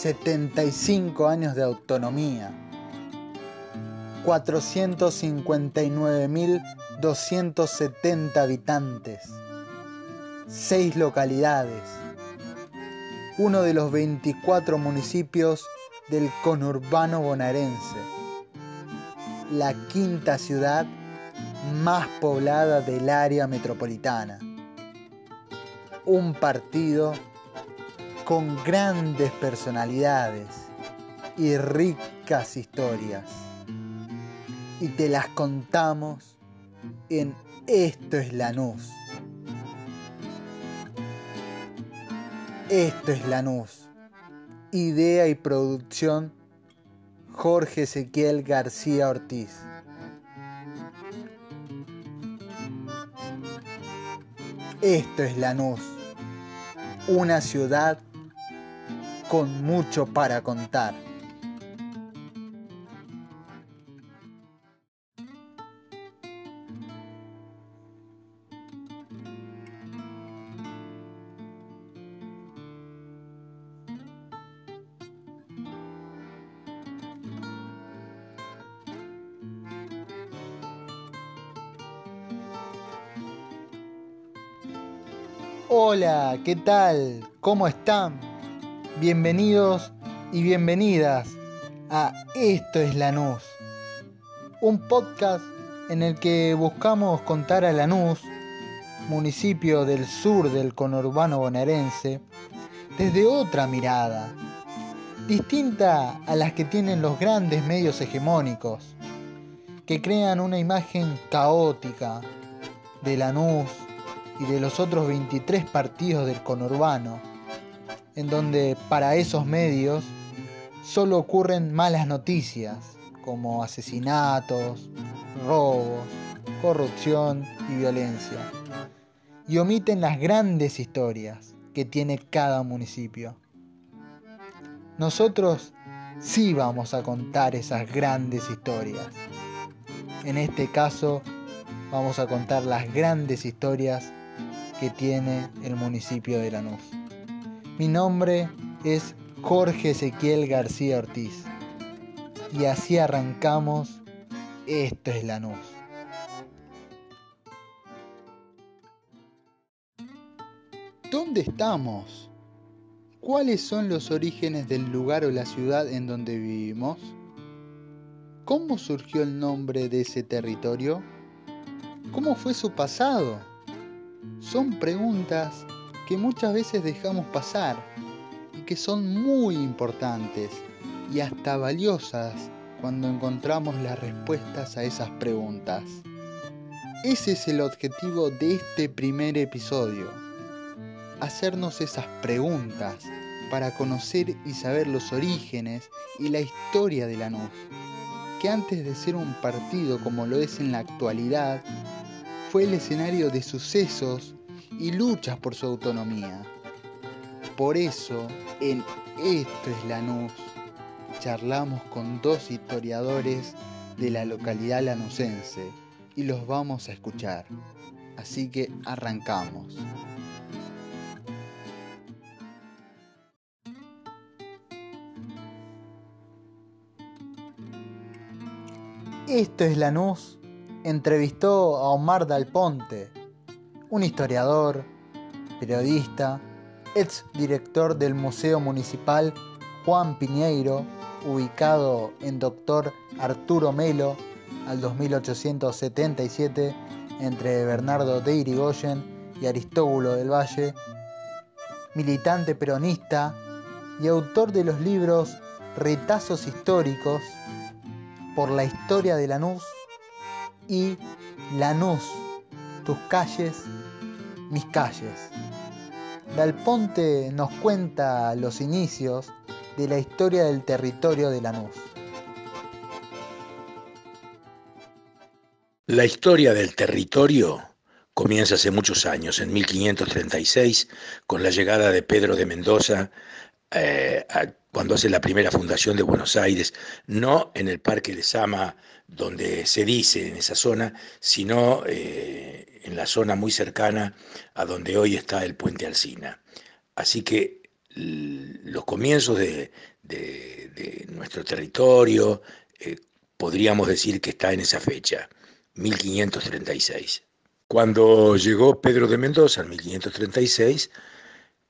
75 años de autonomía, 459.270 habitantes, 6 localidades, uno de los 24 municipios del conurbano bonaerense, la quinta ciudad más poblada del área metropolitana, un partido con grandes personalidades y ricas historias. Y te las contamos en Esto es Lanús. Esto es Lanús. Idea y producción Jorge Ezequiel García Ortiz. Esto es Lanús, una ciudad con mucho para contar. Hola, ¿qué tal? ¿Cómo están? Bienvenidos y bienvenidas a Esto es Lanús, un podcast en el que buscamos contar a Lanús, municipio del sur del conurbano bonaerense, desde otra mirada, distinta a las que tienen los grandes medios hegemónicos, que crean una imagen caótica de Lanús y de los otros 23 partidos del conurbano en donde para esos medios solo ocurren malas noticias, como asesinatos, robos, corrupción y violencia, y omiten las grandes historias que tiene cada municipio. Nosotros sí vamos a contar esas grandes historias. En este caso, vamos a contar las grandes historias que tiene el municipio de Lanús. Mi nombre es Jorge Ezequiel García Ortiz. Y así arrancamos. Esto es Lanús. ¿Dónde estamos? ¿Cuáles son los orígenes del lugar o la ciudad en donde vivimos? ¿Cómo surgió el nombre de ese territorio? ¿Cómo fue su pasado? Son preguntas que muchas veces dejamos pasar y que son muy importantes y hasta valiosas cuando encontramos las respuestas a esas preguntas. Ese es el objetivo de este primer episodio, hacernos esas preguntas para conocer y saber los orígenes y la historia de Lanús, que antes de ser un partido como lo es en la actualidad, fue el escenario de sucesos y luchas por su autonomía. Por eso, en Esto es Lanús, charlamos con dos historiadores de la localidad lanusense y los vamos a escuchar. Así que arrancamos. Esto es Lanús entrevistó a Omar Dal Ponte, un historiador, periodista, ex director del Museo Municipal Juan Piñeiro, ubicado en Doctor Arturo Melo, al 2877, entre Bernardo de Irigoyen y Aristóbulo del Valle, militante peronista y autor de los libros Retazos históricos por la historia de Lanús y Lanús, tus calles, mis calles. Dal Ponte nos cuenta los inicios de la historia del territorio de Lanús. La historia del territorio comienza hace muchos años, en 1536, con la llegada de Pedro de Mendoza eh, cuando hace la primera fundación de Buenos Aires, no en el Parque de Sama, donde se dice en esa zona, sino eh, en la zona muy cercana a donde hoy está el puente Alsina. Así que los comienzos de, nuestro territorio, eh, podríamos decir que está en esa fecha, 1536. Cuando llegó Pedro de Mendoza en 1536,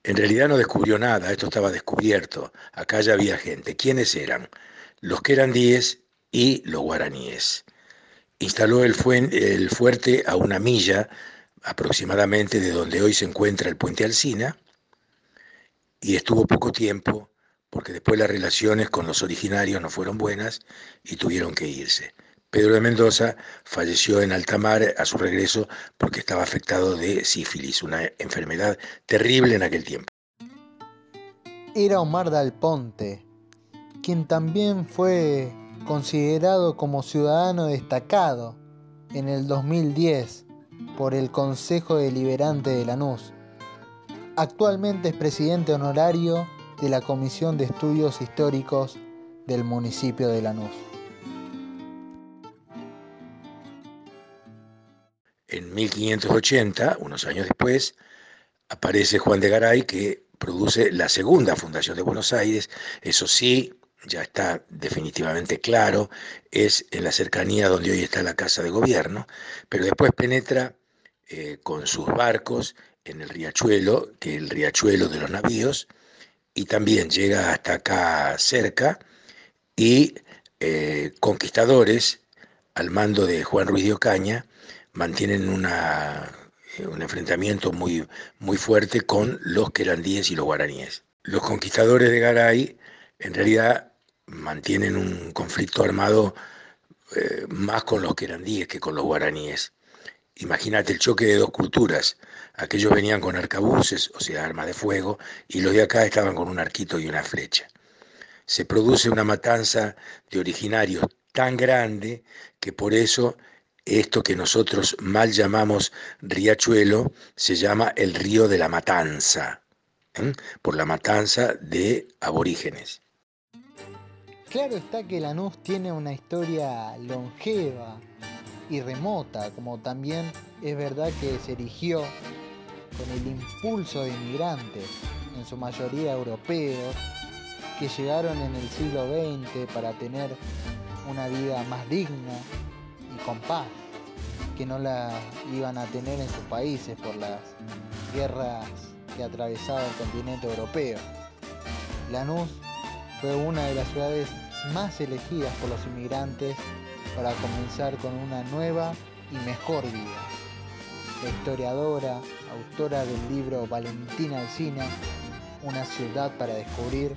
en realidad no descubrió nada, esto estaba descubierto, acá ya había gente. ¿Quiénes eran? Los que eran diez y los guaraníes. Instaló el, el fuerte a una milla aproximadamente de donde hoy se encuentra el puente Alsina y estuvo poco tiempo porque después las relaciones con los originarios no fueron buenas y tuvieron que irse. Pedro de Mendoza falleció en alta mar a su regreso porque estaba afectado de sífilis, una enfermedad terrible en aquel tiempo. Era Omar Dal Ponte, quien también fue considerado como ciudadano destacado en el 2010 por el Consejo Deliberante de Lanús. Actualmente es presidente honorario de la Comisión de Estudios Históricos del municipio de Lanús. En 1580, unos años después, aparece Juan de Garay que produce la segunda fundación de Buenos Aires, eso sí, ya está definitivamente claro, es en la cercanía donde hoy está la Casa de Gobierno, pero después penetra eh, con sus barcos en el riachuelo, que es el riachuelo de los navíos, y también llega hasta acá cerca, y eh, conquistadores, al mando de Juan Ruiz de Ocaña, mantienen una, eh, un enfrentamiento muy, muy fuerte con los querandíes y los guaraníes. Los conquistadores de Garay en realidad mantienen un conflicto armado eh, más con los querandíes que con los guaraníes. Imagínate el choque de dos culturas. Aquellos venían con arcabuces, o sea, armas de fuego, y los de acá estaban con un arquito y una flecha. Se produce una matanza de originarios tan grande que por eso esto que nosotros mal llamamos riachuelo se llama el río de la matanza, ¿eh? por la matanza de aborígenes. Claro está que Lanús tiene una historia longeva y remota, como también es verdad que se erigió con el impulso de inmigrantes, en su mayoría europeos, que llegaron en el siglo XX para tener una vida más digna y con paz que no la iban a tener en sus países por las guerras que atravesaba el continente europeo. Lanús fue una de las ciudades más elegidas por los inmigrantes para comenzar con una nueva y mejor vida. La historiadora, autora del libro Valentina Alcina, Una ciudad para descubrir,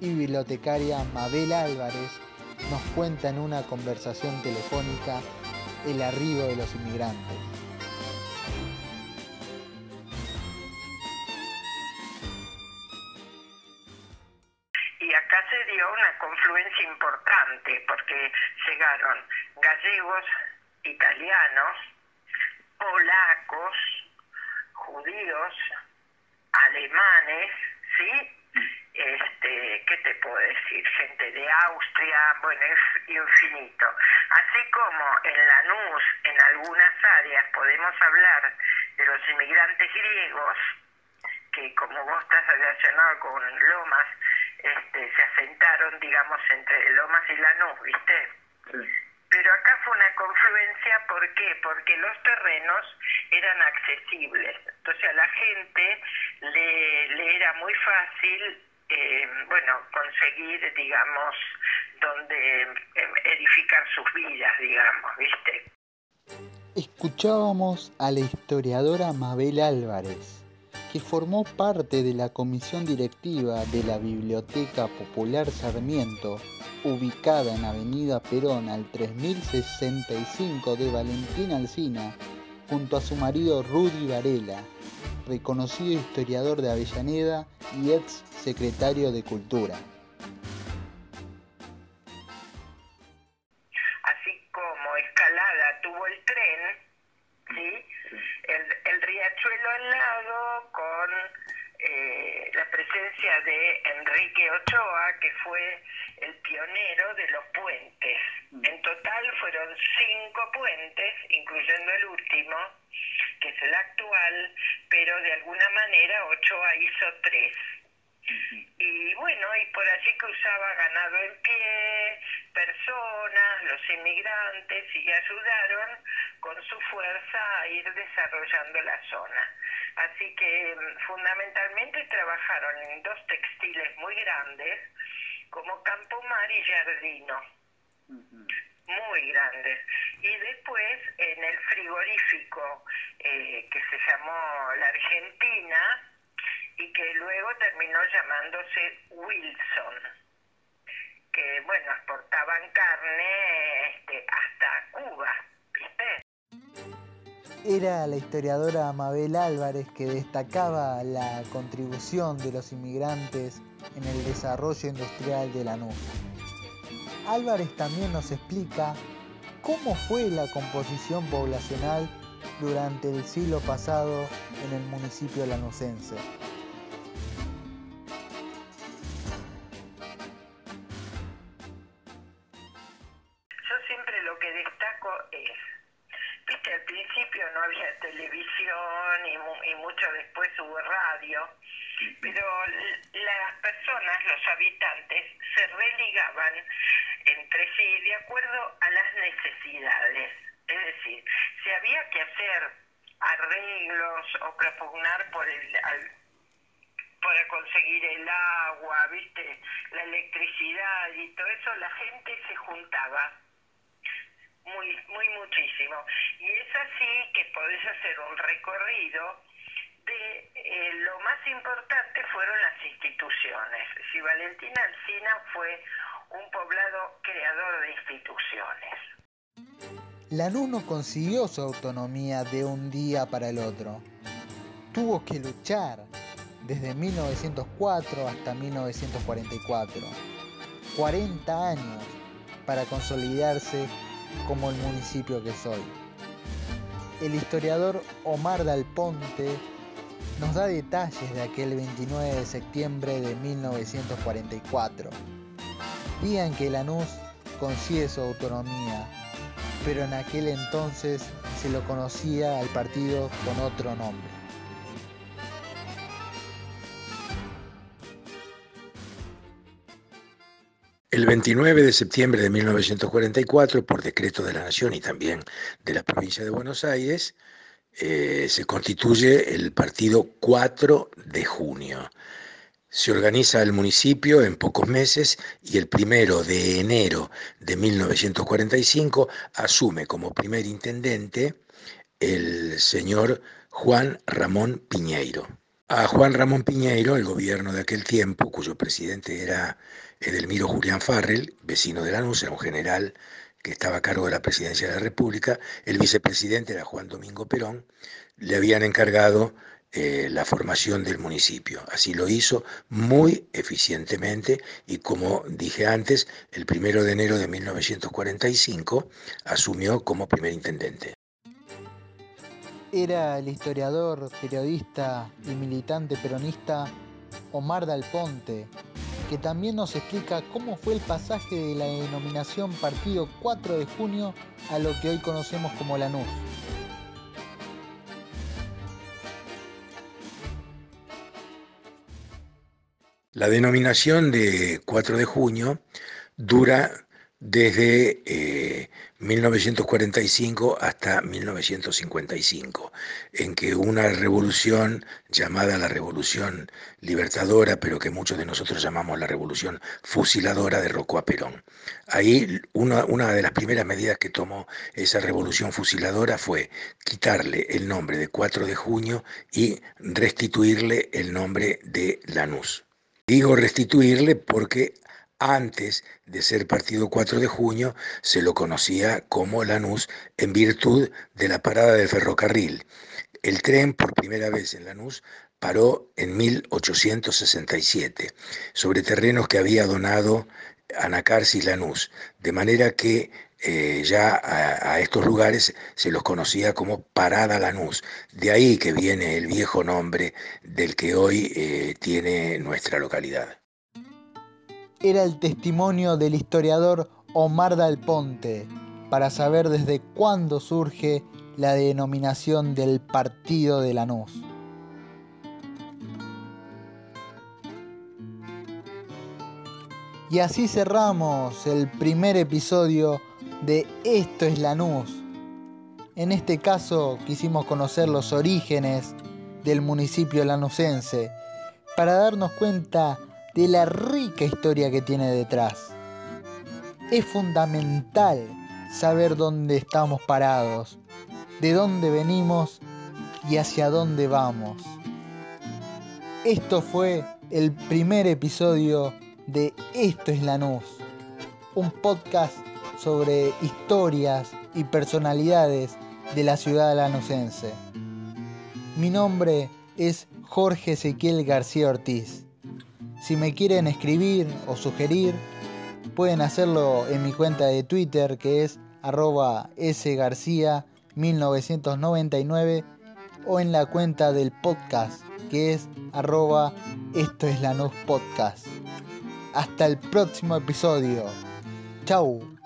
y bibliotecaria Mabel Álvarez nos cuenta en una conversación telefónica el arribo de los inmigrantes. ¿Sí? este, ¿qué te puedo decir? Gente de Austria, bueno, es infinito. Así como en Lanús, en algunas áreas, podemos hablar de los inmigrantes griegos, que como vos estás relacionado con Lomas, este, se asentaron, digamos, entre Lomas y Lanús, ¿viste? Pero acá fue una confluencia, ¿por qué? Porque los terrenos eran accesibles. Entonces a la gente le, era muy fácil eh, bueno, conseguir, digamos, donde em, edificar sus vidas, digamos, ¿viste? Escuchábamos a la historiadora Mabel Álvarez, que formó parte de la comisión directiva de la Biblioteca Popular Sarmiento, ubicada en Avenida Perón al 3065 de Valentín Alsina, junto a su marido Rudy Varela, reconocido historiador de Avellaneda y ex secretario de Cultura. De Enrique Ochoa, que fue el pionero de los puentes. Mm. En total fueron cinco puentes, incluyendo el último, que es el actual, pero de alguna manera Ochoa hizo tres. Y bueno, y por allí cruzaba ganado en pie, personas, los inmigrantes, y ayudaron con su fuerza a ir desarrollando la zona. Así que mm, fundamentalmente trabajaron en dos textiles muy grandes, como Campo Mar y Jardino, muy grandes. Y después en el frigorífico eh, que se llamó La Argentina y que luego terminó llamándose Wilson, que bueno, exportaban carne este, hasta Cuba. Era la historiadora Mabel Álvarez que destacaba la contribución de los inmigrantes en el desarrollo industrial de Lanús. Álvarez también nos explica cómo fue la composición poblacional durante el siglo pasado en el municipio lanusense. O propugnar por el, al- para conseguir el agua, viste, la electricidad y todo eso, la gente se juntaba muy, muy muchísimo. Y es así que podés hacer un recorrido de eh, lo más importante fueron las instituciones. Si Valentina Alsina fue un poblado creador de instituciones. Lanús no consiguió su autonomía de un día para el otro. Tuvo que luchar desde 1904 hasta 1944. 40 años para consolidarse como el municipio que soy. El historiador Omar Dal Ponte nos da detalles de aquel 29 de septiembre de 1944. Día en que Lanús consigue su autonomía, pero en aquel entonces se lo conocía al partido con otro nombre. El 29 de septiembre de 1944, por decreto de la Nación y también de la provincia de Buenos Aires, eh, se constituye el partido 4 de junio. Se organiza el municipio en pocos meses y el primero de enero de 1945 asume como primer intendente el señor Juan Ramón Piñeiro. A Juan Ramón Piñeiro, el gobierno de aquel tiempo, cuyo presidente era Edelmiro Julián Farrell, vecino de Lanús, era un general que estaba a cargo de la presidencia de la República, el vicepresidente era Juan Domingo Perón, le habían encargado eh, la formación del municipio. Así lo hizo muy eficientemente y como dije antes, el primero de enero de 1945 asumió como primer intendente. Era el historiador, periodista y militante peronista Omar Dal Ponte, que también nos explica cómo fue el pasaje de la denominación Partido 4 de Junio a lo que hoy conocemos como Lanús. La denominación de 4 de junio dura desde eh, 1945 hasta 1955, en que una revolución llamada la Revolución Libertadora, pero que muchos de nosotros llamamos la Revolución Fusiladora, derrocó a Perón. Ahí una, una de las primeras medidas que tomó esa Revolución Fusiladora fue quitarle el nombre de 4 de junio y restituirle el nombre de Lanús. Digo restituirle porque antes de ser partido 4 de junio se lo conocía como Lanús en virtud de la parada del ferrocarril. El tren por primera vez en Lanús paró en 1867 sobre terrenos que había donado Anacarsis Lanús, de manera que eh, ya a, estos lugares se los conocía como Parada Lanús. De ahí que viene el viejo nombre del que hoy eh, tiene nuestra localidad. Era el testimonio del historiador Omar Dal Ponte para saber desde cuándo surge la denominación del Partido de Lanús. Y así cerramos el primer episodio de Esto es Lanús. En este caso quisimos conocer los orígenes del municipio lanusense para darnos cuenta de la rica historia que tiene detrás. Es fundamental saber dónde estamos parados, de dónde venimos y hacia dónde vamos. Esto fue el primer episodio de Esto es Lanús, un podcast sobre historias y personalidades de la ciudad lanusense. Mi nombre es Jorge Ezequiel García Ortiz. Si me quieren escribir o sugerir, pueden hacerlo en mi cuenta de Twitter que es arroba sgarcía1999 o en la cuenta del podcast que es arroba esto es Lanús Podcast. Hasta el próximo episodio. Chau.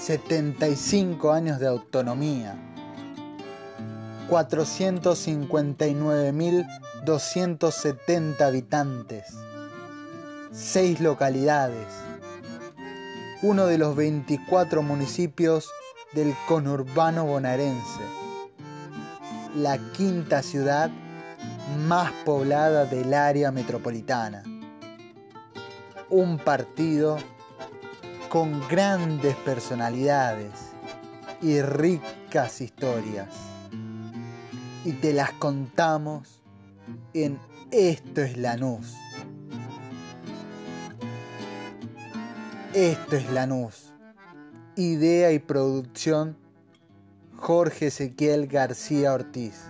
75 años de autonomía, 459.270 habitantes, 6 localidades, uno de los 24 municipios del conurbano bonaerense, la quinta ciudad más poblada del área metropolitana, un partido con grandes personalidades y ricas historias. Y te las contamos en Esto es Lanús. Esto es Lanús. Idea y producción Jorge Ezequiel García Ortiz.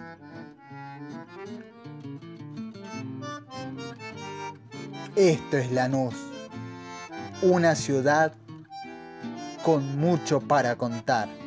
Esto es Lanús, una ciudad con mucho para contar.